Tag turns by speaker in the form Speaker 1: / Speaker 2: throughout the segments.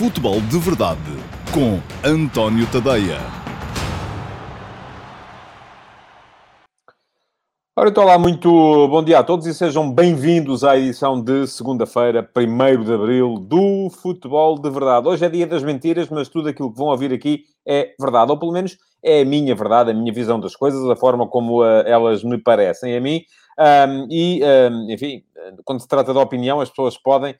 Speaker 1: Futebol de Verdade com António Tadeia.
Speaker 2: Ora, então lá, muito bom dia a todos e sejam bem-vindos à edição de segunda-feira, 1 de abril, do Futebol de Verdade. Hoje é dia das mentiras, mas tudo aquilo que vão ouvir aqui é verdade, ou pelo menos é a minha verdade, a minha visão das coisas, a forma como uh, elas me parecem a mim. Um, e, um, enfim, quando se trata da opinião, as pessoas podem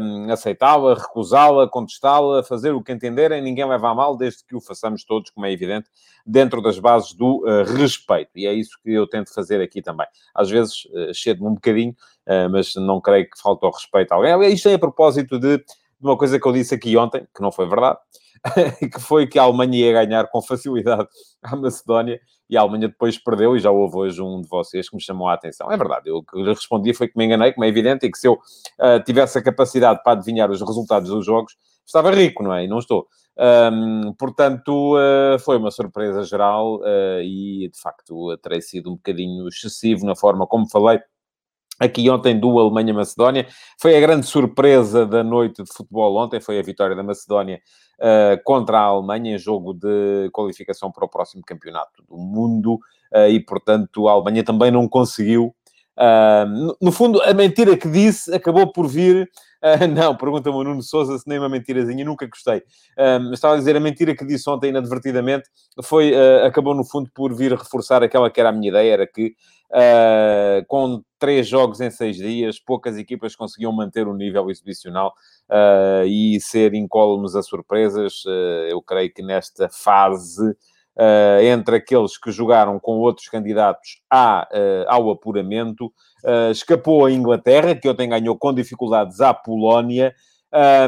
Speaker 2: um, aceitá-la, recusá-la, contestá-la, fazer o que entenderem, ninguém leva a mal, desde que o façamos todos, como é evidente, dentro das bases do uh, respeito. E é isso que eu tento fazer aqui também. Às vezes uh, cedo-me um bocadinho, uh, mas não creio que falte respeito a alguém. Isto é a propósito de, de uma coisa que eu disse aqui ontem, que não foi verdade, que foi que a Alemanha ia ganhar com facilidade à Macedónia e a Alemanha depois perdeu, e já houve hoje um de vocês que me chamou a atenção. É verdade, eu que lhe respondi foi que me enganei, como é evidente, e que se eu uh, tivesse a capacidade para adivinhar os resultados dos jogos, estava rico, não é? E não estou. Um, portanto, uh, foi uma surpresa geral uh, e, de facto, terei sido um bocadinho excessivo na forma como falei aqui ontem do Alemanha-Macedónia. Foi a grande surpresa da noite de futebol ontem, foi a vitória da Macedónia uh, contra a Alemanha em jogo de qualificação para o próximo campeonato do mundo uh, e, portanto, a Alemanha também não conseguiu. Uh, no, fundo, a mentira que disse acabou por vir. não, pergunta-me o Nuno Souza se nem uma mentirazinha, nunca gostei. estava a dizer, a mentira que disse ontem inadvertidamente foi, acabou no fundo por vir reforçar aquela que era a minha ideia, era que Uh, com três jogos em seis dias, poucas equipas conseguiam manter o nível exibicional uh, e ser incólumes a surpresas. Uh, eu creio que nesta fase, entre aqueles que jogaram com outros candidatos à, ao apuramento, escapou a Inglaterra, que ontem ganhou com dificuldades à Polónia.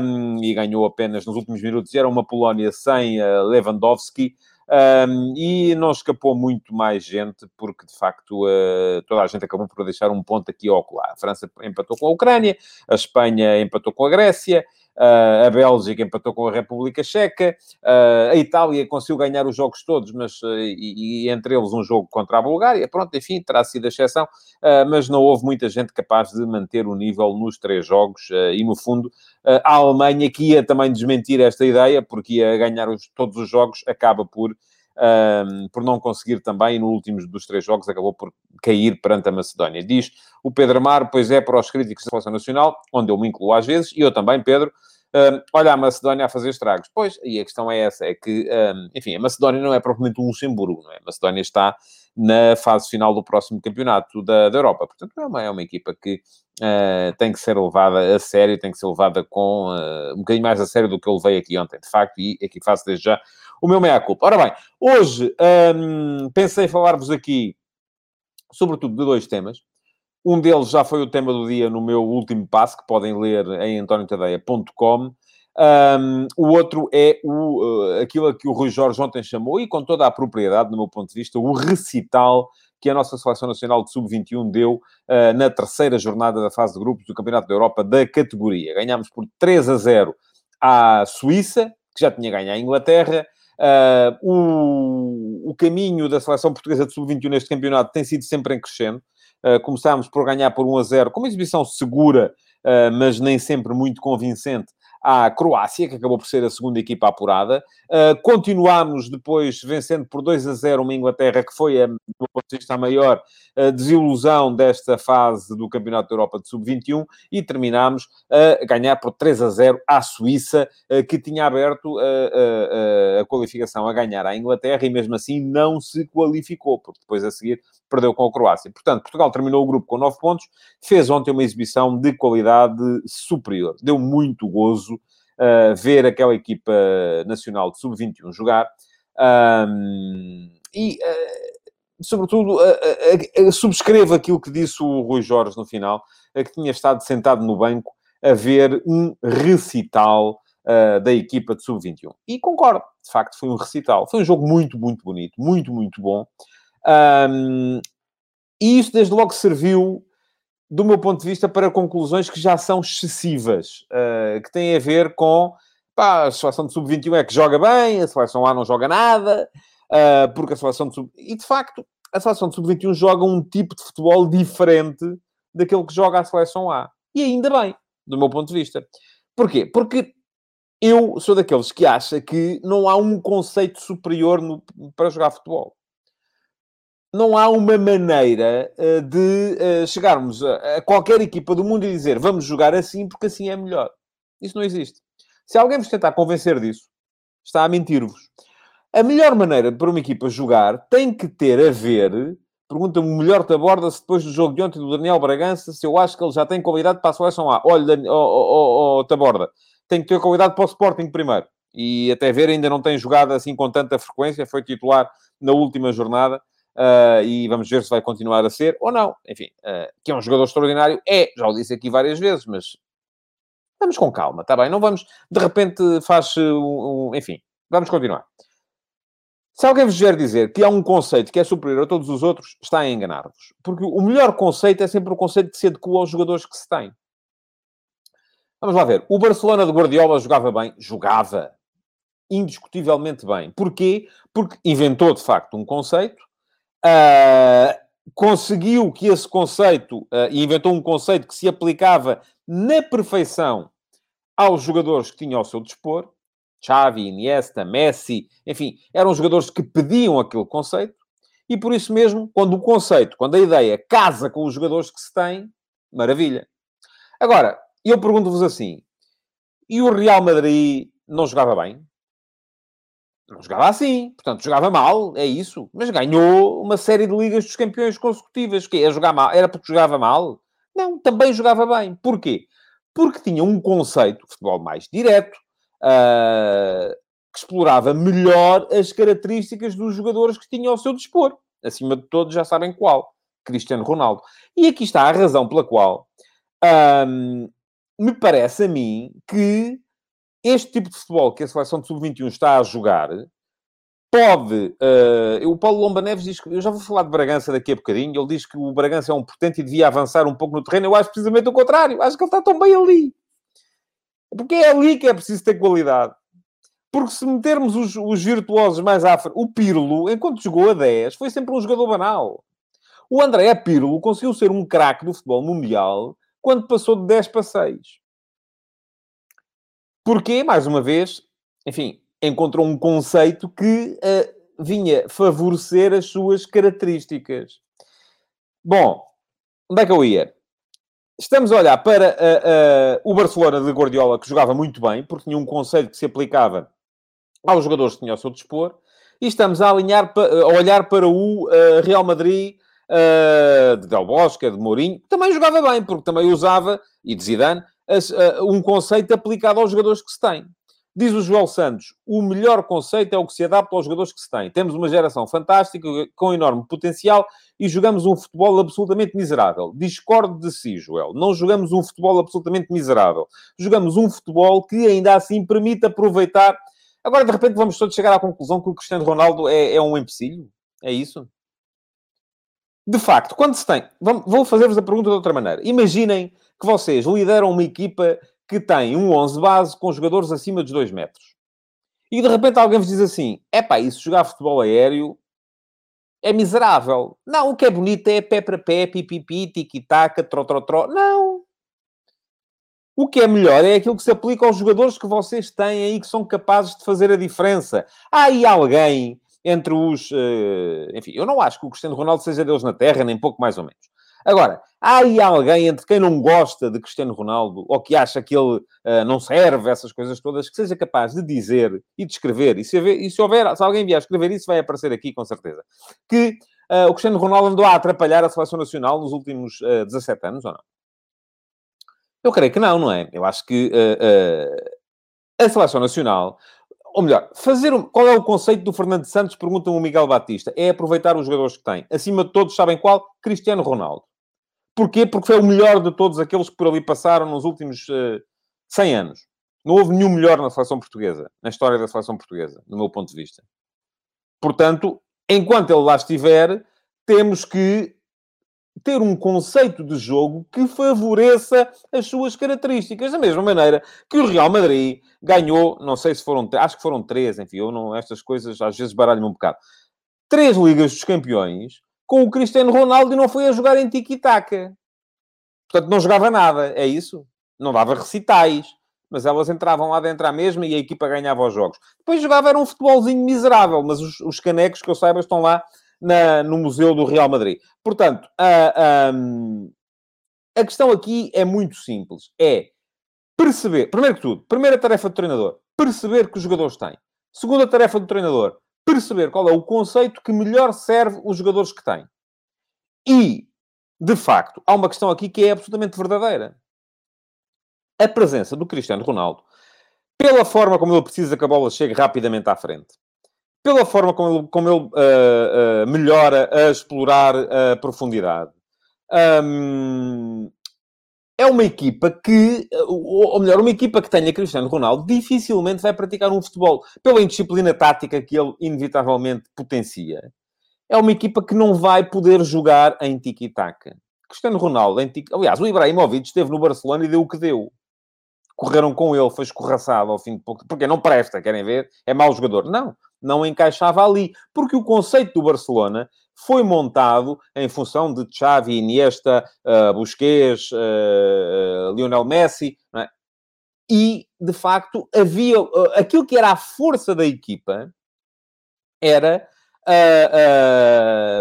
Speaker 2: Um, e ganhou apenas nos últimos minutos. Era uma Polónia sem Lewandowski, um, e não escapou muito mais gente, porque de facto uh, toda a gente acabou por deixar um ponto aqui ao colar. A França empatou com a Ucrânia, a Espanha empatou com a Grécia, Uh, a Bélgica empatou com a República Checa, uh, a Itália conseguiu ganhar os jogos todos, mas uh, e, e, entre eles um jogo contra a Bulgária. Pronto, enfim, terá sido a exceção, mas não houve muita gente capaz de manter o nível nos três jogos. e no fundo, a Alemanha, que ia também desmentir esta ideia, porque ia ganhar os, todos os jogos, acaba por. Por não conseguir também, no último dos três jogos acabou por cair perante a Macedónia. Diz o Pedro Amar, pois é para os críticos da Seleção Nacional, onde eu me incluo às vezes, e eu também, Pedro, um, olha a Macedónia a fazer estragos. Pois, e a questão é essa, é que, um, enfim, a Macedónia não é propriamente um Luxemburgo, não é? A Macedónia está na fase final do próximo campeonato da, da Europa. Portanto, é uma, é uma equipa que uh, tem que ser levada a sério, tem que ser levada com uh, um bocadinho mais a sério do que eu levei aqui ontem, de facto, e aqui faço desde já o meu meia-culpa. Ora bem, hoje um, pensei falar-vos aqui, sobretudo, de dois temas. Um deles já foi o tema do dia no meu último passo, que podem ler em antoniotadeia.com. Um, o outro é o, uh, aquilo que o Rui Jorge ontem chamou, e com toda a propriedade, no meu ponto de vista, o recital que a nossa Seleção Nacional de Sub-21 deu uh, na terceira jornada da fase de grupos do Campeonato da Europa da categoria. Ganhámos por 3 a 0 à Suíça, que já tinha ganho à Inglaterra. Uh, o, o caminho da Seleção Portuguesa de Sub-21 neste campeonato tem sido sempre em crescendo. Uh, começámos por ganhar por 1 a 0, com uma exibição segura, uh, mas nem sempre muito convincente, à Croácia, que acabou por ser a segunda equipa apurada. Uh, continuámos depois vencendo por 2 a 0 uma Inglaterra, que foi, a, do ponto de vista maior, a desilusão desta fase do Campeonato da Europa de Sub-21 e terminámos a ganhar por 3 a 0 à Suíça, uh, que tinha aberto a, a, a qualificação a ganhar à Inglaterra e mesmo assim não se qualificou, porque depois a seguir perdeu com a Croácia. Portanto, Portugal terminou o grupo com 9 pontos, fez ontem uma exibição de qualidade superior. Deu muito gozo uh, ver aquela equipa nacional de sub-21 jogar. Um, e, uh, sobretudo, uh, subscrevo aquilo que disse o Rui Jorge no final, que tinha estado sentado no banco a ver um recital uh, da equipa de sub-21. E concordo, de facto, foi um recital. Foi um jogo muito, muito bonito, muito, muito bom. Um, e isso, desde logo, serviu, do meu ponto de vista, para conclusões que já são excessivas, uh, que têm a ver com pá, a seleção de sub-21 é que joga bem, a seleção A não joga nada, uh, porque a seleção de sub... E, de facto, a seleção de sub-21 joga um tipo de futebol diferente daquele que joga a seleção A. E ainda bem, do meu ponto de vista. Porquê? Porque eu sou daqueles que acha que não há um conceito superior no, para jogar futebol. Não há uma maneira uh, de uh, chegarmos a, a, qualquer equipa do mundo e dizer vamos jogar assim porque assim é melhor. Isso não existe. Se alguém vos tentar convencer disso, está a mentir-vos. A melhor maneira para uma equipa jogar tem que ter a ver. Pergunta-me o melhor Taborda-se depois do jogo de ontem do Daniel Bragança se eu acho que ele já tem qualidade para a seleção A. Olha, oh, oh, oh, Taborda, tem que ter qualidade para o Sporting primeiro. E até ver, ainda não tem jogado assim com tanta frequência. Foi titular na última jornada. Uh, e vamos ver se vai continuar a ser ou não. Enfim, uh, que é um jogador extraordinário. É, já o disse aqui várias vezes, mas vamos com calma, está bem? Não vamos, de repente, faz um, um, enfim, vamos continuar. Se alguém vos vier dizer que há um conceito que é superior a todos os outros, está a enganar-vos. Porque o melhor conceito é sempre o conceito que se adequa aos jogadores que se têm. Vamos lá ver. O Barcelona de Guardiola jogava bem? Jogava. Indiscutivelmente bem. Porquê? Porque inventou, de facto, um conceito, uh, conseguiu que esse conceito, uh, e inventou um conceito que se aplicava na perfeição aos jogadores que tinha ao seu dispor, Xavi, Iniesta, Messi, enfim, eram jogadores que pediam aquele conceito, e por isso mesmo, quando o conceito, quando a ideia casa com os jogadores que se têm, maravilha. Agora, eu pergunto-vos assim: e o Real Madrid não jogava bem? Não jogava assim, portanto, jogava mal, é isso. Mas ganhou uma série de Ligas dos Campeões consecutivas. Que é jogar mal? Era porque jogava mal? Não, também jogava bem. Porquê? Porque tinha um conceito de futebol mais direto, uh, que explorava melhor as características dos jogadores que tinha ao seu dispor. Acima de todos, já sabem qual. Cristiano Ronaldo. E aqui está a razão pela qual um, me parece a mim que este tipo de futebol que a seleção de sub-21 está a jogar pode. Uh, o Paulo Lomba Neves diz que. Eu já vou falar de Bragança daqui a bocadinho. Ele diz que o Bragança é um potente e devia avançar um pouco no terreno. Eu acho precisamente o contrário. Acho que ele está tão bem ali. Porque é ali que é preciso ter qualidade. Porque se metermos os, os virtuosos mais à frente. O Pirlo, enquanto jogou a 10, foi sempre um jogador banal. O André Pirlo conseguiu ser um craque do futebol mundial quando passou de 10 para 6. Porquê? Mais uma vez, enfim, encontrou um conceito que uh, vinha favorecer as suas características. Bom, onde é que eu ia? Estamos a olhar para uh, uh, o Barcelona de Guardiola, que jogava muito bem, porque tinha um conceito que se aplicava aos jogadores que tinha ao seu dispor, e estamos a, alinhar, a olhar para o Real Madrid de Del Bosque, de Mourinho, que também jogava bem, porque também usava, e de Zidane, as, uh, um conceito aplicado aos jogadores que se têm. Diz o João Santos, o melhor conceito é o que se adapta aos jogadores que se têm. Temos uma geração fantástica, com enorme potencial, e jogamos um futebol absolutamente miserável. Discordo de si, Joel. Não jogamos um futebol absolutamente miserável. Jogamos um futebol que ainda assim permite aproveitar. Agora, de repente, vamos todos chegar à conclusão que o Cristiano Ronaldo é, é um empecilho? É isso? de facto, quando se tem. Vou fazer-vos a pergunta de outra maneira. Imaginem que vocês lideram uma equipa que tem um 11 base com jogadores acima dos 2 metros. E de repente alguém vos diz assim: é pá, isso jogar futebol aéreo é miserável. Não, o que é bonito é pé para pé, pipipi, tiki-taka, tro-tro-tro. Não. O que é melhor é aquilo que se aplica aos jogadores que vocês têm aí que são capazes de fazer a diferença. Há aí alguém entre os. Uh, enfim, eu não acho que o Cristiano Ronaldo seja Deus na Terra, nem pouco mais ou menos. Agora, há aí alguém entre quem não gosta de Cristiano Ronaldo, ou que acha que ele uh, não serve, essas coisas todas, que seja capaz de dizer e de escrever, e se, e se houver, se alguém vier escrever isso, vai aparecer aqui com certeza, que uh, o Cristiano Ronaldo andou a atrapalhar a seleção nacional nos últimos uh, 17 anos, ou não? Eu creio que não, não é? Eu acho que a seleção nacional ou melhor, fazer um, qual é o conceito do Fernando Santos? Pergunta-me o Miguel Batista. É aproveitar os jogadores que tem. Acima de todos, sabem qual? Cristiano Ronaldo. Porquê? Porque foi o melhor de todos aqueles que por ali passaram nos últimos uh, eh, 100 anos. Não houve nenhum melhor na seleção portuguesa, na história da seleção portuguesa, no meu ponto de vista. Portanto, enquanto ele lá estiver, temos que ter um conceito de jogo que favoreça as suas características. Da mesma maneira que o Real Madrid ganhou, não sei se foram, acho que foram três, enfim, não, estas coisas às vezes baralham um bocado. Três Ligas dos Campeões com o Cristiano Ronaldo e não foi a jogar em tiki-taka. Portanto, não jogava nada, é isso? Não dava recitais. mas elas entravam lá dentro à mesma e a equipa ganhava os jogos. Depois jogava era um futebolzinho miserável, mas os, os canecos, que eu saiba, estão lá na, no Museu do Real Madrid. Portanto, a, a, a questão aqui é muito simples. É perceber, primeiro que tudo, primeira tarefa do treinador, perceber que os jogadores têm. Segunda tarefa do treinador, perceber qual é o conceito que melhor serve os jogadores que têm. E, de facto, há uma questão aqui que é absolutamente verdadeira. A presença do Cristiano Ronaldo, pela forma como ele precisa que a bola chegue rapidamente à frente, pela forma como ele, como ele uh, uh, melhora a explorar a profundidade, um, é uma equipa que, ou melhor, uma equipa que tenha Cristiano Ronaldo dificilmente vai praticar um futebol pela indisciplina tática que ele inevitavelmente potencia. É uma equipa que não vai poder jogar em tiki-taka. Cristiano Ronaldo, em tiki... aliás, o Ibrahimovic esteve no Barcelona e deu o que deu. Correram com ele, foi escorraçado ao fim de pouco. Porque não presta, querem ver? É mau jogador. Não, não encaixava ali. Porque o conceito do Barcelona foi montado em função de Xavi, Iniesta, uh, Busquets, uh, Lionel Messi, é? e, de facto, havia... Uh, aquilo que era a força da equipa era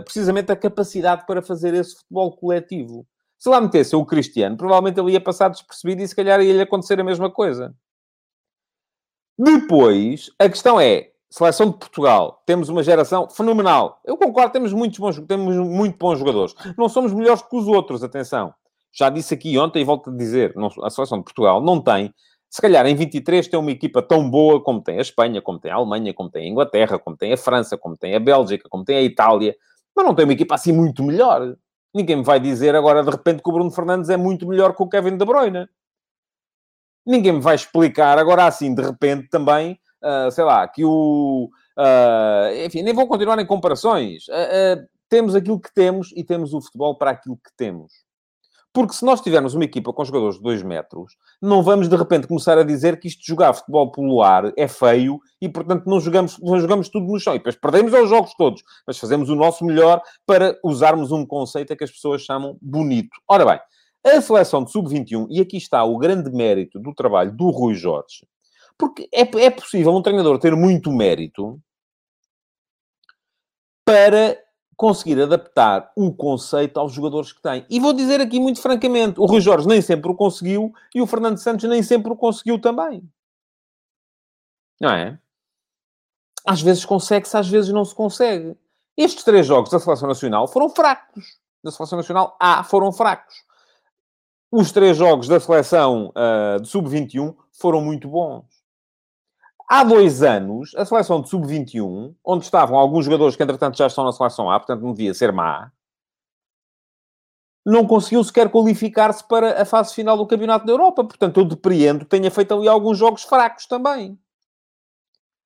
Speaker 2: precisamente a capacidade para fazer esse futebol coletivo. Se lá metesse o Cristiano, provavelmente ele ia passar despercebido e se calhar ia-lhe acontecer a mesma coisa. Depois, a questão é, Seleção de Portugal, temos uma geração fenomenal. Eu concordo, temos muitos bons, temos muito bons jogadores. Não somos melhores que os outros, atenção. Já disse aqui ontem e volto a dizer, não, a Seleção de Portugal não tem, se calhar em 23 tem uma equipa tão boa como tem a Espanha, como tem a Alemanha, como tem a Inglaterra, como tem a França, como tem a Bélgica, como tem a Itália, mas não tem uma equipa assim muito melhor. Ninguém me vai dizer agora de repente que o Bruno Fernandes é muito melhor que o Kevin De Bruyne. Ninguém me vai explicar agora assim de repente também uh, sei lá, que o. Uh, enfim, nem vou continuar em comparações. Uh, temos aquilo que temos e temos o futebol para aquilo que temos. Porque se nós tivermos uma equipa com jogadores de 2 metros, não vamos de repente começar a dizer que isto de jogar futebol pelo ar é feio e, portanto, não jogamos, não jogamos tudo no chão. E depois perdemos os jogos todos, mas fazemos o nosso melhor para usarmos um conceito que as pessoas chamam bonito. Ora bem, a seleção de sub-21, e aqui está o grande mérito do trabalho do Rui Jorge, porque é, é possível um treinador ter muito mérito para conseguir adaptar o conceito aos jogadores que tem. E vou dizer aqui muito francamente, o Rui Jorge nem sempre o conseguiu e o Fernando Santos nem sempre o conseguiu também. Não é? Às vezes consegue-se, às vezes não se consegue. Estes três jogos da Seleção Nacional foram fracos. Da Seleção Nacional A foram fracos. Os três jogos da Seleção uh, de Sub-21 foram muito bons. Há dois anos, a seleção de sub-21, onde estavam alguns jogadores que, entretanto, já estão na seleção A, portanto, não devia ser má, não conseguiu sequer qualificar-se para a fase final do Campeonato da Europa. Portanto, eu depreendo que tenha feito ali alguns jogos fracos também.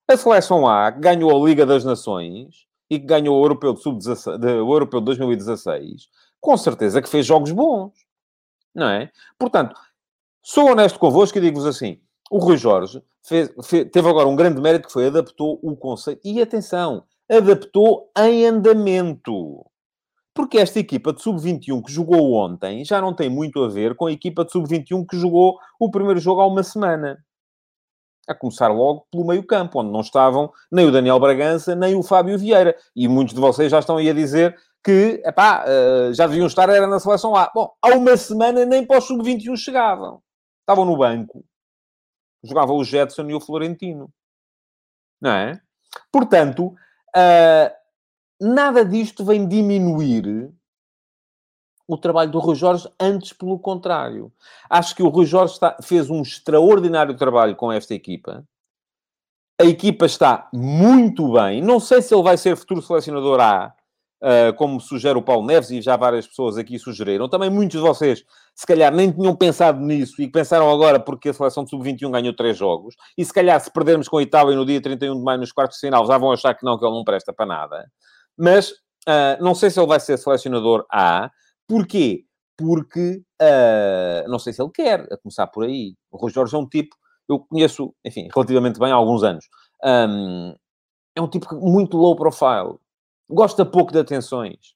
Speaker 2: A seleção A ganhou a Liga das Nações e que ganhou o Europeu de, Sub de, o Europeu de 2016, com certeza que fez jogos bons. Não é? Portanto, sou honesto convosco e digo-vos assim: o Rui Jorge fez, fez, teve agora um grande mérito que foi adaptou o conceito. E atenção, adaptou em andamento. Porque esta equipa de sub-21 que jogou ontem já não tem muito a ver com a equipa de sub-21 que jogou o primeiro jogo há uma semana. A começar logo pelo meio-campo, onde não estavam nem o Daniel Bragança, nem o Fábio Vieira. E muitos de vocês já estão aí a dizer que, epá, eh, já deviam estar era na seleção A. Bom, há uma semana nem para o sub-21 chegavam. Estavam no banco jogava o Jetson e o Florentino. Não é? Portanto, uh, nada disto vem diminuir o trabalho do Rui Jorge, antes pelo contrário. Acho que o Rui Jorge está, fez um extraordinário trabalho com esta equipa. A equipa está muito bem. Não sei se ele vai ser futuro selecionador A, como sugere o Paulo Neves, e já várias pessoas aqui sugeriram. Também muitos de vocês, se calhar, nem tinham pensado nisso e pensaram agora porque a seleção de sub-21 ganhou três jogos. E se calhar, se perdermos com a Itália no dia 31 de maio nos quartos de final, já vão achar que não, que ele não presta para nada. Mas uh, não sei se ele vai ser selecionador A. Porquê? Porque uh, não sei se ele quer, a começar por aí. O Rui Jorge é um tipo, eu conheço, enfim, relativamente bem há alguns anos. Um, é um tipo muito low profile gosta pouco de atenções.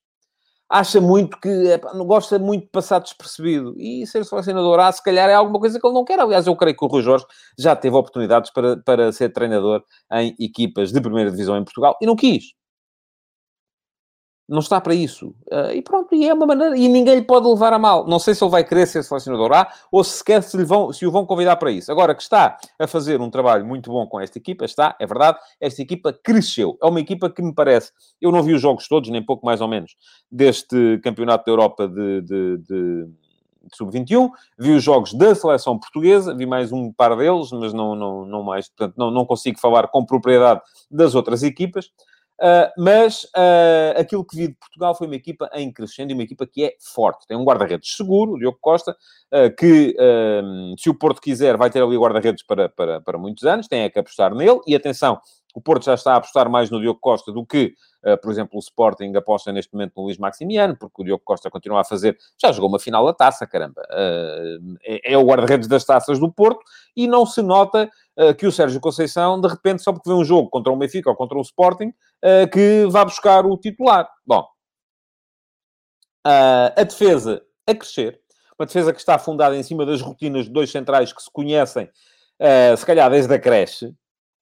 Speaker 2: acha muito que não gosta muito de passar despercebido. E ser selecionador A, se calhar, é alguma coisa que ele não quer. Aliás, eu creio que o Rui Jorge já teve oportunidades para, para ser treinador em equipas de primeira divisão em Portugal e não quis. Não está para isso. Uh, e pronto, e é uma maneira. E ninguém lhe pode levar a mal. Não sei se ele vai querer ser selecionador A ou se sequer se, lhe vão, se o vão convidar para isso. Agora que está a fazer um trabalho muito bom com esta equipa, está, é verdade, esta equipa cresceu. É uma equipa que me parece. Eu não vi os jogos todos, nem pouco mais ou menos, deste Campeonato da Europa de, de, de, de Sub-21. Vi os jogos da seleção portuguesa, vi mais um par deles, mas não, não, não mais. Portanto, não, não consigo falar com propriedade das outras equipas. Uh, mas uh, aquilo que vi de Portugal foi uma equipa em crescendo e uma equipa que é forte. Tem um guarda-redes seguro, o Diogo Costa, uh, que se o Porto quiser vai ter ali guarda-redes para, para, para muitos anos, tem é que apostar nele. E atenção, o Porto já está a apostar mais no Diogo Costa do que, uh, por exemplo, o Sporting aposta neste momento no Luís Maximiano, porque o Diogo Costa continua a fazer. Já jogou uma final da taça, caramba. Uh, é, é, o guarda-redes das taças do Porto e não se nota uh, que o Sérgio Conceição, de repente, só porque vê um jogo contra um Benfica ou contra um Sporting, que vá buscar o titular. Bom, a defesa a crescer. Uma defesa que está fundada em cima das rotinas de dois centrais que se conhecem, se calhar desde a creche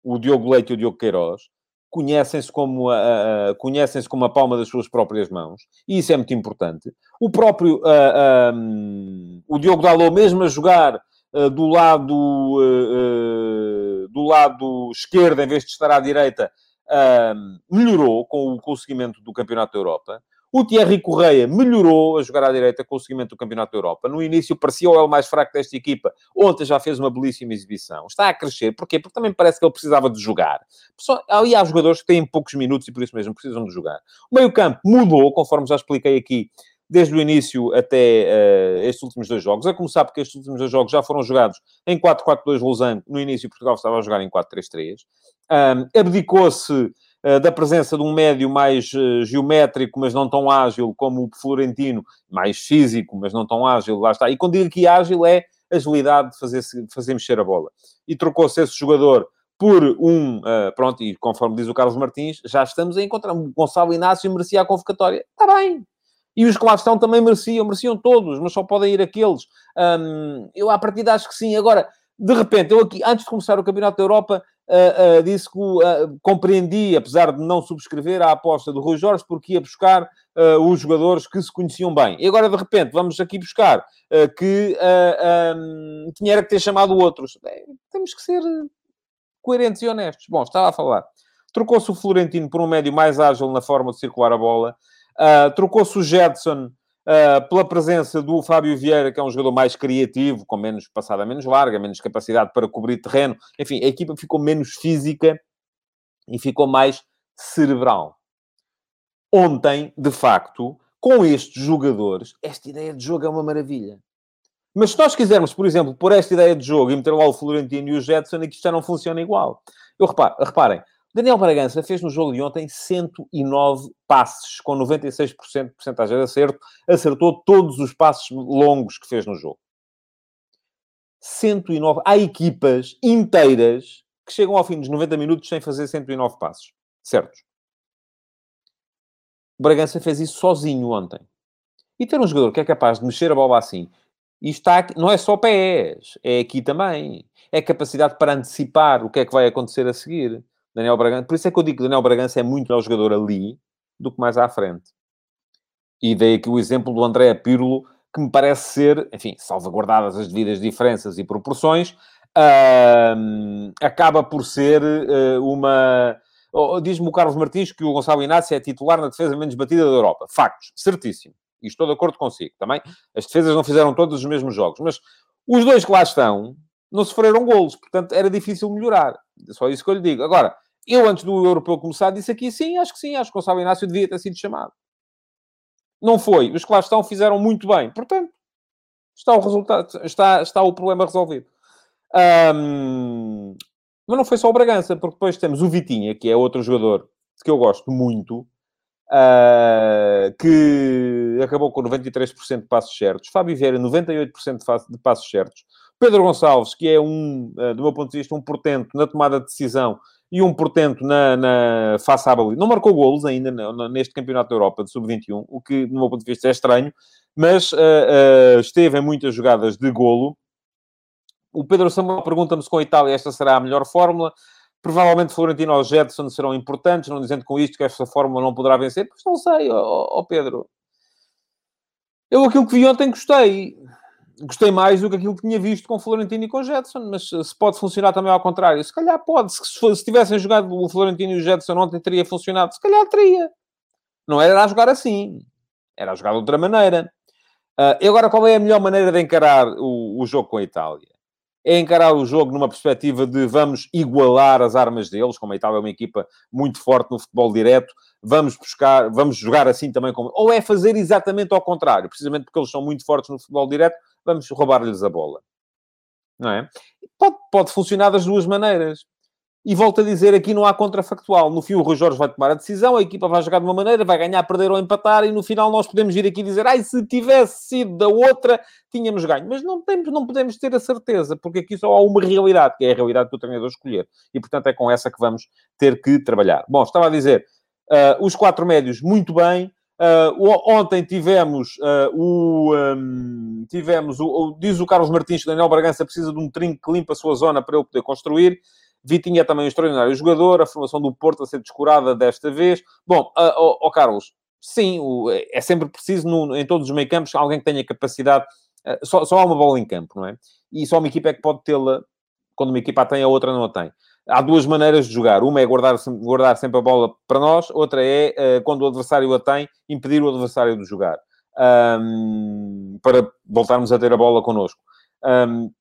Speaker 2: o Diogo Leite e o Diogo Queiroz, conhecem-se como a, conhecem-se como a palma das suas próprias mãos, e isso é muito importante. O próprio um, o Diogo Dalot, mesmo a jogar do lado do lado esquerdo, em vez de estar à direita, melhorou com o, com o seguimento do Campeonato da Europa. O Thierry Correia melhorou a jogar à direita com o seguimento do Campeonato da Europa. No início parecia o mais fraco desta equipa. Ontem já fez uma belíssima exibição. Está a crescer. Porquê? Porque também parece que ele precisava de jogar. Só, ali há jogadores que têm poucos minutos e por isso mesmo precisam de jogar. O meio campo mudou, conforme já expliquei aqui, desde o início até uh, estes últimos dois jogos. A começar porque estes últimos dois jogos já foram jogados em 4-4-2 Lausanne. No início Portugal estava a jogar em 4-3-3. Um, abdicou-se da presença de um médio mais uh, geométrico, mas não tão ágil como o Florentino, mais físico, mas não tão ágil, lá está. E quando digo aqui ágil é agilidade de fazer, fazer mexer a bola. E trocou-se esse jogador por um, uh, pronto, e conforme diz o Carlos Martins, já estamos a encontrar. O Gonçalo Inácio merecia a convocatória. Está bem. E os que lá estão também mereciam, mereciam todos, mas só podem ir aqueles. Um, eu, à partida, acho que sim. Agora, de repente, eu aqui, antes de começar o Campeonato da Europa, uh, uh, disse que uh, compreendi, apesar de não subscrever a aposta do Rui Jorge, porque ia buscar os jogadores que se conheciam bem. E agora, de repente, vamos aqui buscar que um, tinha era que ter chamado outros. Bem, temos que ser coerentes e honestos. Bom, estava a falar. Trocou-se o Florentino por um médio mais ágil na forma de circular a bola. Trocou-se o Jetson uh, pela presença do Fábio Vieira, que é um jogador mais criativo, com menos passada menos larga, menos capacidade para cobrir terreno. Enfim, a equipa ficou menos física e ficou mais cerebral. Ontem, de facto, com estes jogadores, esta ideia de jogo é uma maravilha. Mas se nós quisermos, por exemplo, pôr esta ideia de jogo e meter lá o Florentino e o Jetson, isto já não funciona igual. Eu reparo, reparem, Daniel Bragança fez no jogo de ontem 109 passes, com 96% de porcentagem de acerto. Acertou todos os passes longos que fez no jogo. 109. Há equipas inteiras que chegam ao fim dos 90 minutos sem fazer 109 passos. Certos. Bragança fez isso sozinho ontem. E ter um jogador que é capaz de mexer a bola assim, e está, não é só pés, é aqui também. É capacidade para antecipar o que é que vai acontecer a seguir. Daniel Bragança. Por isso é que eu digo que Daniel Bragança é muito melhor jogador ali do que mais à frente. E dei aqui o exemplo do André Pirlo, que me parece ser, enfim, salvaguardadas as devidas diferenças e proporções, uh, acaba por ser uh, uma. Oh, Diz-me o Carlos Martins que o Gonçalo Inácio é titular na defesa menos batida da Europa. Factos, certíssimo. E estou de acordo consigo também. As defesas não fizeram todos os mesmos jogos, mas os dois que lá estão não sofreram golos, portanto era difícil melhorar. É só isso que eu lhe digo. Agora, eu, antes do europeu começar, disse aqui sim, acho que sim, acho que o Gonçalo Inácio devia ter sido chamado. Não foi. Os que lá estão fizeram muito bem. Portanto, está o resultado, está, está o problema resolvido. Um, mas não foi só o Bragança, porque depois temos o Vitinha, que é outro jogador que eu gosto muito, uh, que acabou com 93% de passos certos. Fábio Vieira, 98% de passos certos. Pedro Gonçalves, que é um, do meu ponto de vista, um portento na tomada de decisão e um portento na, na face à baliza. Não marcou golos ainda neste Campeonato da Europa de Sub-21, o que, do meu ponto de vista, é estranho, mas uh, uh, esteve em muitas jogadas de golo. O Pedro Samuel pergunta-me se com a Itália esta será a melhor fórmula. Provavelmente Florentino ou Jetson serão importantes, não dizendo com isto que esta fórmula não poderá vencer, pois não sei, ó, ó Pedro. Eu aquilo que vi ontem gostei gostei mais do que aquilo que tinha visto com Florentino e com Jetson, mas se pode funcionar também ao contrário, se calhar pode. Se, se tivessem jogado o Florentino e o Jetson ontem, teria funcionado, se calhar teria. Não era a jogar assim, era a jogar de outra maneira. Uh, e agora, qual é a melhor maneira de encarar o, o jogo com a Itália? é encarar o jogo numa perspectiva de vamos igualar as armas deles, como a Itália é uma equipa muito forte no futebol direto, vamos buscar, vamos jogar assim também como... Ou é fazer exatamente ao contrário, precisamente porque eles são muito fortes no futebol direto, vamos roubar-lhes a bola. Não é? Pode, pode funcionar das duas maneiras. E volto a dizer, aqui não há contrafactual. No fim, o Rui Jorge vai tomar a decisão, a equipa vai jogar de uma maneira, vai ganhar, perder ou empatar, e no final nós podemos vir aqui dizer, ai, se tivesse sido da outra, tínhamos ganho. Mas não, temos, não podemos ter a certeza, porque aqui só há uma realidade, que é a realidade que o treinador escolher. E, portanto, é com essa que vamos ter que trabalhar. Bom, estava a dizer, uh, os quatro médios, muito bem. Uh, ontem tivemos uh, o... Um, tivemos o, o, Diz o Carlos Martins que Daniel Bragança precisa de um trinco que limpa a sua zona para ele poder construir. Vitinha é também um extraordinário jogador, a formação do Porto a ser descurada desta vez. Bom, uh, oh, oh, Carlos, sim, o, é sempre preciso no, em todos os meio campos alguém que tenha capacidade. Uh, só, só, há uma bola em campo, não é? E só uma equipa é que pode tê-la quando uma equipa a tem, a outra não a tem. Há duas maneiras de jogar. Uma é guardar, guardar sempre a bola para nós, outra é, uh, quando o adversário a tem, impedir o adversário de jogar. Um, para voltarmos a ter a bola connosco. Um,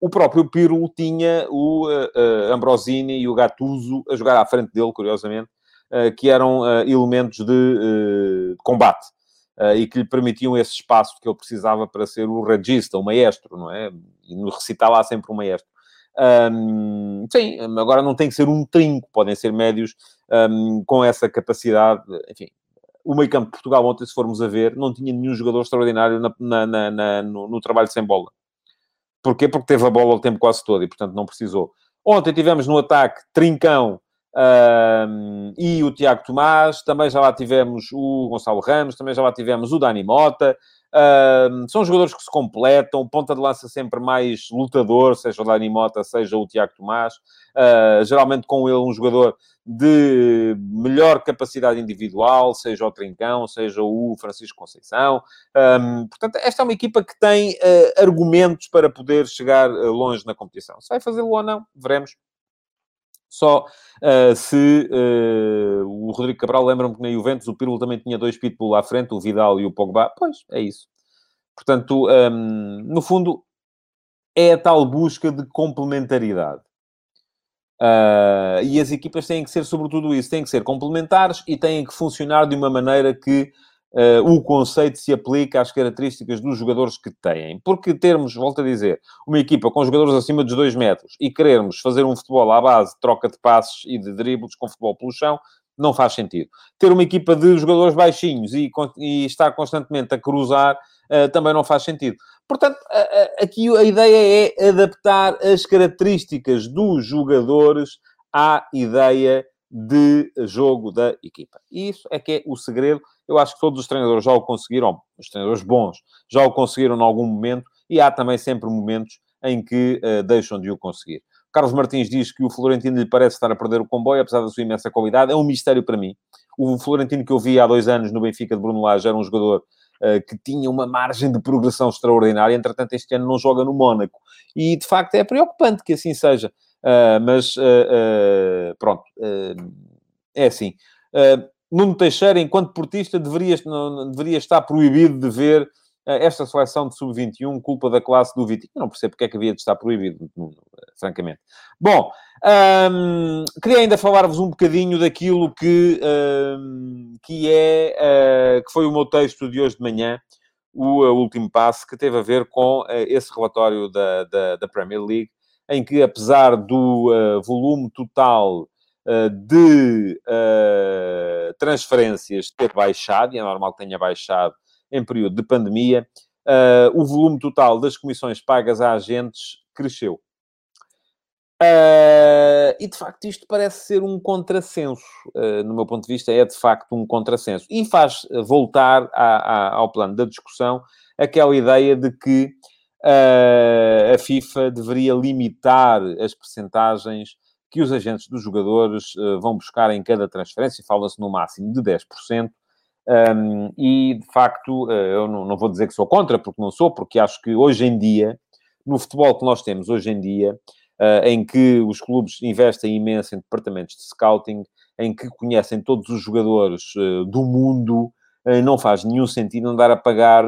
Speaker 2: o próprio Pirlo tinha o uh, Ambrosini e o Gattuso a jogar à frente dele, curiosamente, uh, que eram elementos de combate e que lhe permitiam esse espaço que ele precisava para ser o regista, o maestro, não é? E lá sempre o maestro. Um, sim, agora não tem que ser um trinco, podem ser médios um, com essa capacidade, enfim. O meio campo de Portugal ontem, se formos a ver, não tinha nenhum jogador extraordinário na, na, na, no, no trabalho sem bola Porquê? Porque teve a bola o tempo quase todo e, portanto, não precisou. Ontem tivemos no ataque Trincão um, e o Tiago Tomás. Também já lá tivemos o Gonçalo Ramos. Também já lá tivemos o Dani Mota. Um, são jogadores que se completam. Ponta de lança sempre mais lutador, seja o Dani Mota, seja o Tiago Tomás. Uh, geralmente com ele um jogador de melhor capacidade individual, seja o Trincão, seja o Francisco Conceição. Um, portanto, esta é uma equipa que tem uh, argumentos para poder chegar uh, longe na competição. Se vai fazê-lo ou não, veremos. Só uh, se o Rodrigo Cabral, lembra-me que na Juventus o Pirlo também tinha dois pitbull à frente, o Vidal e o Pogba. Pois, é isso. Portanto, um, no fundo, é a tal busca de complementaridade. Uh, e as equipas têm que ser, sobretudo isso, têm que ser complementares e têm que funcionar de uma maneira que uh, o conceito se aplique às características dos jogadores que têm. Porque termos, volto a dizer, uma equipa com jogadores acima dos 2 metros e querermos fazer um futebol à base de troca de passes e de dribles com futebol pelo chão, não faz sentido. Ter uma equipa de jogadores baixinhos e, e estar constantemente a cruzar uh, também não faz sentido. Portanto, aqui a ideia é adaptar as características dos jogadores à ideia de jogo da equipa. Isso é que é o segredo. Eu acho que todos os treinadores já o conseguiram, os treinadores bons já o conseguiram em algum momento, e há também sempre momentos em que uh, deixam de o conseguir. Carlos Martins diz que o Florentino lhe parece estar a perder o comboio, apesar da sua imensa qualidade. É um mistério para mim. O Florentino que eu vi há dois anos no Benfica de Bruno Lage era um jogador eh, que tinha uma margem de progressão extraordinária, entretanto este ano não joga no Mónaco. E, de facto, é preocupante que assim seja. Uh, mas, uh, pronto, é assim. Nuno Teixeira, enquanto portista, deveria, não, deveria estar proibido de ver esta seleção de sub-21, culpa da classe do Vitinho. não percebo porque é que havia de estar proibido, francamente. Bom, queria ainda falar-vos um bocadinho daquilo que, que é, uh, que foi o meu texto de hoje de manhã, o último passo, que teve a ver com uh, esse relatório da, da, da, Premier League, em que, apesar do volume total de transferências ter baixado, e é normal que tenha baixado em período de pandemia, uh, o volume total das comissões pagas a agentes cresceu. Uh, e de facto, isto parece ser um contrassenso, uh, no meu ponto de vista, é de facto um contrassenso. E faz voltar ao plano da discussão aquela ideia de que uh, a FIFA deveria limitar as percentagens que os agentes dos jogadores vão buscar em cada transferência, fala-se no máximo de 10%. Um, e de facto, eu não, não vou dizer que sou contra, porque não sou, porque acho que hoje em dia, no futebol que nós temos hoje em dia, uh, em que os clubes investem imenso em departamentos de scouting, em que conhecem todos os jogadores uh, do mundo, uh, não faz nenhum sentido andar a pagar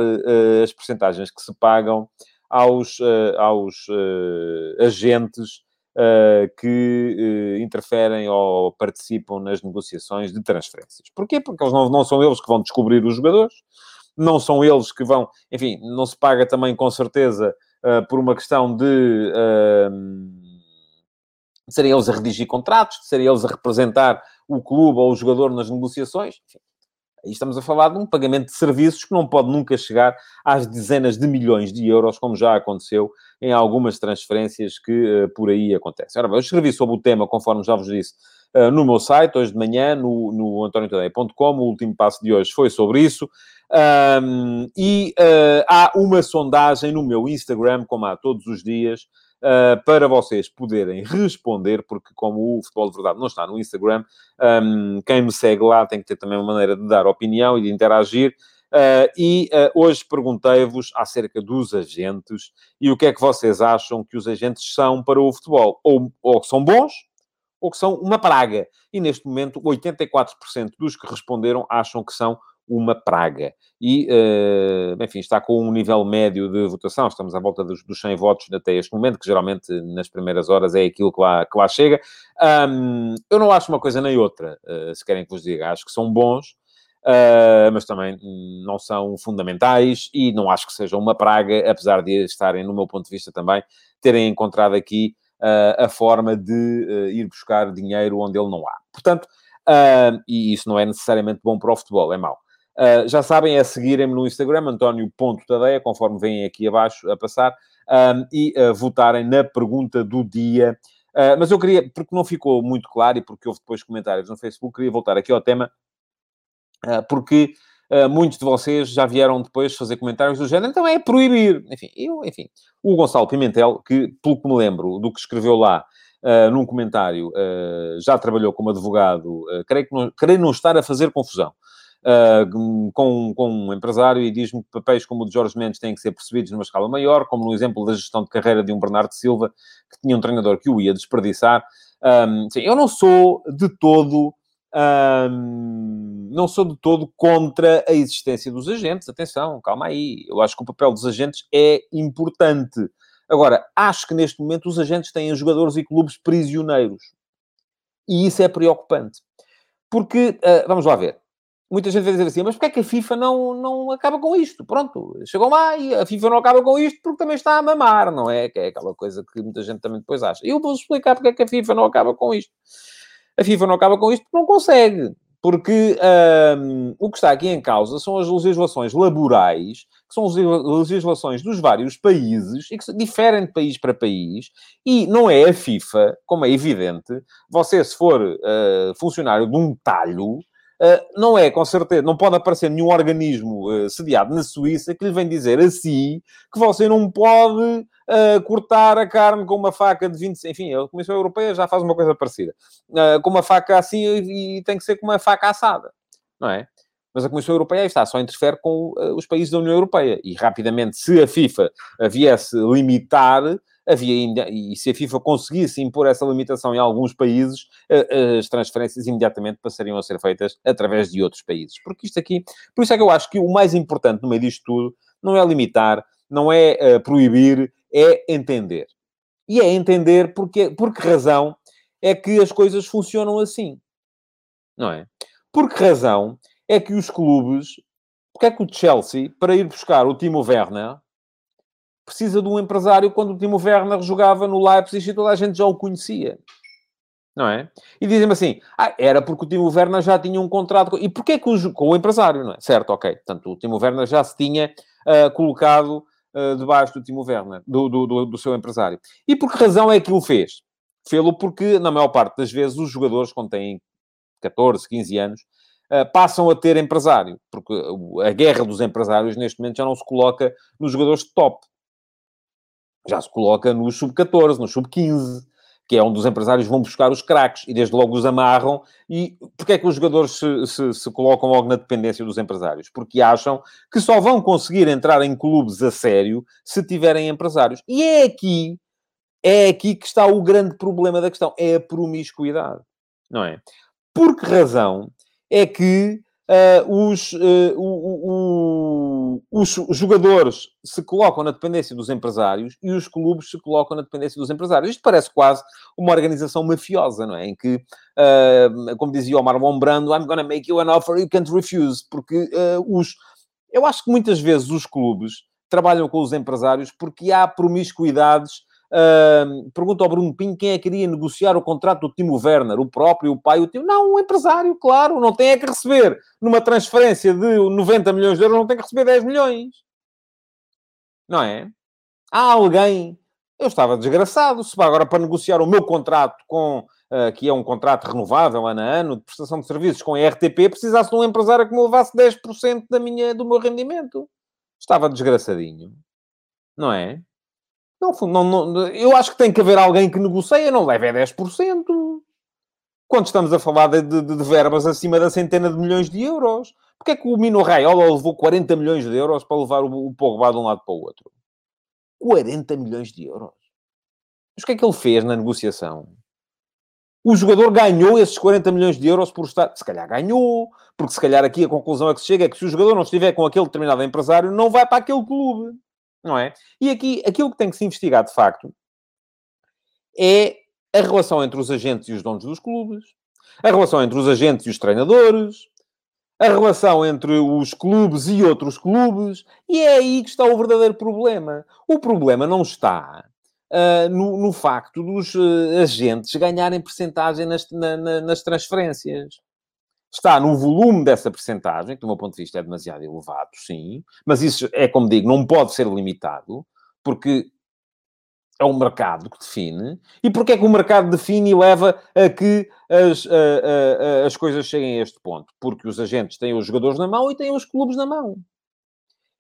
Speaker 2: as percentagens que se pagam aos, aos agentes que interferem ou participam nas negociações de transferências. Porquê? Porque eles não, não são eles que vão descobrir os jogadores, não são eles que vão... Enfim, não se paga também, com certeza, por uma questão de de serem eles a redigir contratos, de serem eles a representar o clube ou o jogador nas negociações. Enfim, aí estamos a falar de um pagamento de serviços que não pode nunca chegar às dezenas de milhões de euros, como já aconteceu em algumas transferências que uh, por aí acontecem. Ora bem, eu escrevi sobre o tema, conforme já vos disse, uh, no meu site, hoje de manhã, no, no. O último passo de hoje foi sobre isso. Um, e uh, há uma sondagem no meu Instagram, como há todos os dias, uh, para vocês poderem responder, porque como o Futebol de Verdade não está no Instagram, um, quem me segue lá tem que ter também uma maneira de dar opinião e de interagir. Uh, e hoje perguntei-vos acerca dos agentes e o que é que vocês acham que os agentes são para o futebol. Ou, ou que são bons, ou que são uma praga. E neste momento, 84% dos que responderam acham que são uma praga. E, uh, enfim, está com um nível médio de votação, estamos à volta dos, dos 100 votos até este momento, que geralmente nas primeiras horas é aquilo que lá, que lá chega. Um, eu não acho uma coisa nem outra, uh, se querem que vos diga. Acho que são bons, uh, mas também não são fundamentais e não acho que sejam uma praga, apesar de estarem, no meu ponto de vista também, terem encontrado aqui a forma de ir buscar dinheiro onde ele não há. Portanto, e isso não é necessariamente bom para o futebol, é mau. Uh, já sabem, é seguirem-me no Instagram, António.tadeia, conforme vêm aqui abaixo a passar, um, e uh, votarem na pergunta do dia. Uh, mas eu queria, porque não ficou muito claro e porque houve depois comentários no Facebook, queria voltar aqui ao tema, porque muitos de vocês já vieram depois fazer comentários do género, então é proibir. Enfim, eu, enfim, o Gonçalo Pimentel, que, pelo que me lembro do que escreveu lá, Uh, num comentário, uh, já trabalhou como advogado, uh, creio, que não, creio não estar a fazer confusão uh, com, com um empresário e diz-me que papéis como o de Jorge Mendes têm que ser percebidos numa escala maior, como no exemplo da gestão de carreira de um Bernardo Silva, que tinha um treinador que o ia desperdiçar. Um, sim, eu não sou de todo... Um, não sou de todo contra a existência dos agentes. Atenção, calma aí. Eu acho que o papel dos agentes é importante. Agora, acho que neste momento os agentes têm jogadores e clubes prisioneiros. E isso é preocupante. Porque, uh, vamos lá ver, muita gente vai dizer assim, mas porquê é que a FIFA não, não acaba com isto? Pronto, chegou lá e a FIFA não acaba com isto porque também está a mamar, não é? Que é aquela coisa que muita gente também depois acha. Eu vou explicar porque é que a FIFA não acaba com isto. A FIFA não acaba com isto porque não consegue. Porque um, o que está aqui em causa são as legislações laborais, que são as legislações dos vários países e que diferem de país para país, e não é a FIFA, como é evidente, você se for uh, funcionário de um talho, não é, com certeza, não pode aparecer nenhum organismo uh, sediado na Suíça que lhe vem dizer assim que você não pode uh, cortar a carne com uma faca de 20... Enfim, a Comissão Europeia já faz uma coisa parecida. com uma faca assim e, e, tem que ser com uma faca assada, não é? Mas a Comissão Europeia está, só interfere com os países da União Europeia. E rapidamente, se a FIFA viesse limitar havia ainda, e se a FIFA conseguisse impor essa limitação em alguns países, eh, eh, as transferências imediatamente passariam a ser feitas através de outros países. Porque isto aqui, por isso é que eu acho que o mais importante no meio disto tudo não é limitar, não é uh, proibir, é entender. E é entender porque, por que razão é que as coisas funcionam assim. Não é? Por que razão é que os clubes. Porque é que o Chelsea, para ir buscar o Timo Werner, precisa de um empresário quando o Timo Werner jogava no Leipzig e toda a gente já o conhecia. Não é? E dizem-me assim, ah, era porque o Timo Werner já tinha um contrato... Com... E porquê que o... com o empresário, não é? Certo, ok. Portanto, o Timo Werner já se tinha uh, colocado uh, debaixo do Timo Werner, do, do, do, do, seu empresário. E por que razão é que o fez? Fê-lo porque, na maior parte das vezes, os jogadores, quando têm 14, 15 anos, uh, passam a ter empresário. Porque a guerra dos empresários, neste momento, já não se coloca nos jogadores de top. Já se coloca nos sub-14, nos sub-15 que é onde os empresários vão buscar os craques e desde logo os amarram. E porquê é que os jogadores se, se, se, colocam logo na dependência dos empresários? Porque acham que só vão conseguir entrar em clubes a sério se tiverem empresários. E é aqui, é aqui que está o grande problema da questão, é a promiscuidade, não é? Por que razão é que uh, os, uh, o, o, os jogadores se colocam na dependência dos empresários e os clubes se colocam na dependência dos empresários. Isto parece quase uma organização mafiosa, não é? Em que, uh, como dizia o Marlon Brando, I'm gonna make you an offer you can't refuse. Porque os... Eu acho que muitas vezes os clubes trabalham com os empresários porque há promiscuidades Uh, pergunta ao Bruno Pinho quem é que queria negociar o contrato do Timo Werner, o próprio, o pai, o tio. Não, o empresário, claro, não tem é que receber numa transferência de 90 milhões de euros, não tem que receber 10 milhões. Não é? Há alguém. Eu estava desgraçado. Se agora para negociar o meu contrato com. Uh, que é um contrato renovável ano a ano, de prestação de serviços com a RTP, precisasse de um empresário que me levasse 10% da minha, do meu rendimento. Estava desgraçadinho. Não é? Não, não, não, eu acho que tem que haver alguém que negocie, não leve a 10%. Quando estamos a falar de, de, de, verbas acima da centena de milhões de euros. Porquê é que o Mino Raiola levou 40 milhões de euros para levar o, o Pogba de um lado para o outro? 40 milhões de euros. Mas o que é que ele fez na negociação? O jogador ganhou esses 40 milhões de euros por estar... Se calhar ganhou, porque se calhar aqui a conclusão a que se chega é que se o jogador não estiver com aquele determinado empresário, não vai para aquele clube não é? E aqui, aquilo que tem que se investigar, de facto, é a relação entre os agentes e os donos dos clubes, a relação entre os agentes e os treinadores, a relação entre os clubes e outros clubes, e é aí que está o verdadeiro problema. O problema não está uh, no, no, facto dos uh, agentes ganharem percentagem nas, na, na, nas transferências está no volume dessa percentagem, que do meu ponto de vista é demasiado elevado, sim, mas isso é, como digo, não pode ser limitado, porque é o mercado que define. E porquê é que o mercado define e leva a que as, a, a, as coisas cheguem a este ponto? Porque os agentes têm os jogadores na mão e têm os clubes na mão.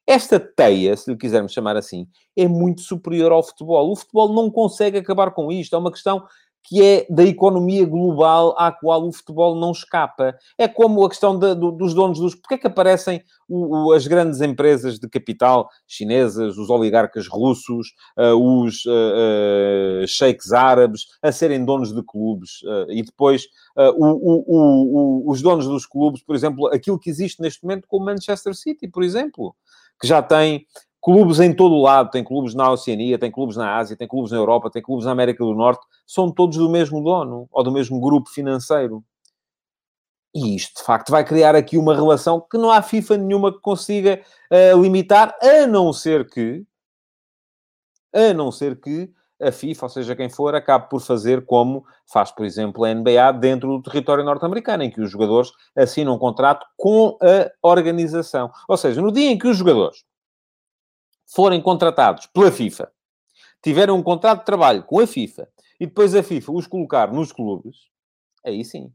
Speaker 2: Esta teia, se lhe quisermos chamar assim, é muito superior ao futebol. O futebol não consegue acabar com isto. É uma questão que é da economia global à qual o futebol não escapa. É como a questão de, do, dos donos dos... Porquê é que aparecem o, o, as grandes empresas de capital chinesas, os oligarcas russos, uh, os uh, uh, sheiks árabes, a serem donos de clubes? e depois o, os donos dos clubes, por exemplo, aquilo que existe neste momento com o Manchester City, por exemplo, que já tem clubes em todo o lado, tem clubes na Oceania, tem clubes na Ásia, tem clubes na Europa, tem clubes na América do Norte, são todos do mesmo dono ou do mesmo grupo financeiro. E isto, de facto, vai criar aqui uma relação que não há FIFA nenhuma que consiga uh, limitar, a não ser que, a não ser que a FIFA, ou seja, quem for, acabe por fazer como faz, por exemplo, a NBA dentro do território norte-americano, em que os jogadores assinam um contrato com a organização. Ou seja, no dia em que os jogadores forem contratados pela FIFA, tiverem um contrato de trabalho com a FIFA e depois a FIFA os colocar nos clubes, aí sim.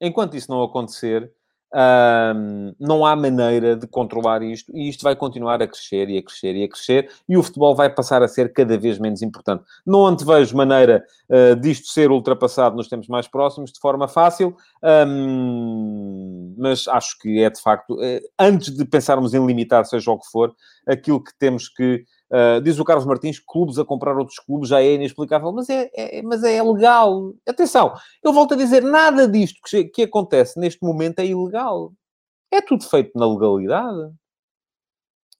Speaker 2: Enquanto isso não acontecer, hum, não há maneira de controlar isto e isto vai continuar a crescer e a crescer e a crescer e o futebol vai passar a ser cada vez menos importante. Não antevejo maneira uh, disto ser ultrapassado nos tempos mais próximos de forma fácil, um, mas acho que é de facto, uh, antes de pensarmos em limitar, seja o que for, aquilo que temos que. Uh, diz o Carlos Martins, clubes a comprar outros clubes já é inexplicável, mas é, é, mas é legal. Atenção, eu volto a dizer, nada disto que, que acontece neste momento é ilegal. É tudo feito na legalidade.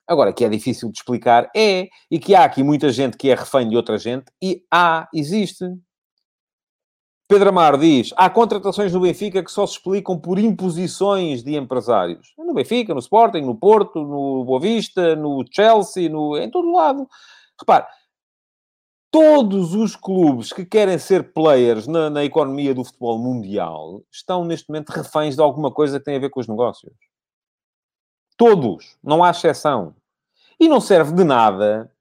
Speaker 2: Agora, que é difícil de explicar, é. E que há aqui muita gente que é refém de outra gente, e há, existe. Pedro Amar diz: há contratações no Benfica que só se explicam por imposições de empresários. No Benfica, no Sporting, no Porto, no Boa Vista, no Chelsea, no... em todo lado. Repare, todos os clubes que querem ser players na, na, economia do futebol mundial estão neste momento reféns de alguma coisa que tem a ver com os negócios. Todos, não há exceção. E não serve de nada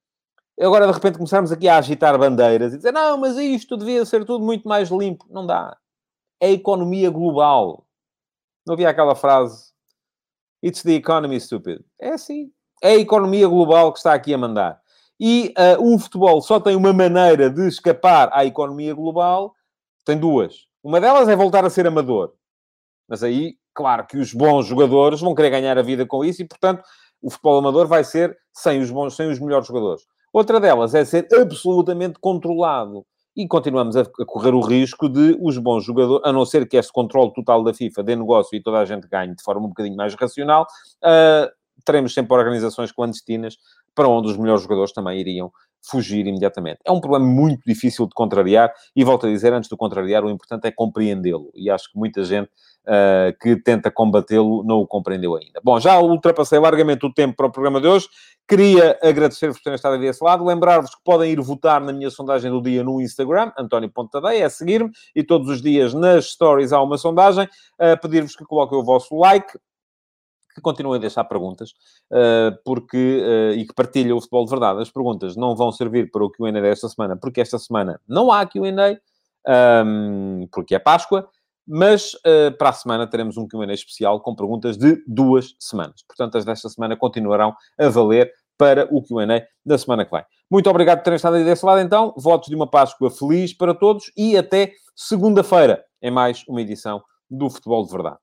Speaker 2: agora de repente começarmos aqui a agitar bandeiras e dizer não, mas isto devia ser tudo muito mais limpo. Não dá. É economia global. Não havia aquela frase It's the economy, stupid. É assim. É a economia global que está aqui a mandar. E uh, o futebol só tem uma maneira de escapar à economia global. Tem duas. Uma delas é voltar a ser amador. Mas aí, claro que os bons jogadores vão querer ganhar a vida com isso e, portanto, o futebol amador vai ser sem os bons, sem os melhores jogadores. Outra delas é ser absolutamente controlado. E continuamos a, correr o risco de os bons jogadores, a não ser que este controle total da FIFA dê negócio e toda a gente ganhe de forma um bocadinho mais racional, uh, teremos sempre organizações clandestinas para onde os melhores jogadores também iriam fugir imediatamente. É um problema muito difícil de contrariar e, volto a dizer, antes de contrariar, o importante é compreendê-lo. E acho que muita gente uh, que tenta combatê-lo não o compreendeu ainda. Bom, já ultrapassei largamente o tempo para o programa de hoje. Queria agradecer-vos por terem estado desse lado. Lembrar-vos que podem ir votar na minha sondagem do dia no Instagram, António Pontadeia, é seguir-me. E todos os dias nas stories há uma sondagem. Uh, Pedir-vos que coloquem o vosso like, que continuem a deixar perguntas, uh, porque, uh, e que partilhem o futebol de verdade. As perguntas não vão servir para o Q&A desta semana, porque esta semana não há Q&A, um, porque é Páscoa, mas uh, para a semana teremos um Q&A especial com perguntas de duas semanas. Portanto, as desta semana continuarão a valer para o Q&A da semana que vem. Muito obrigado por terem estado aí desse lado, então. Votos de uma Páscoa feliz para todos e até segunda-feira em mais uma edição do Futebol de Verdade.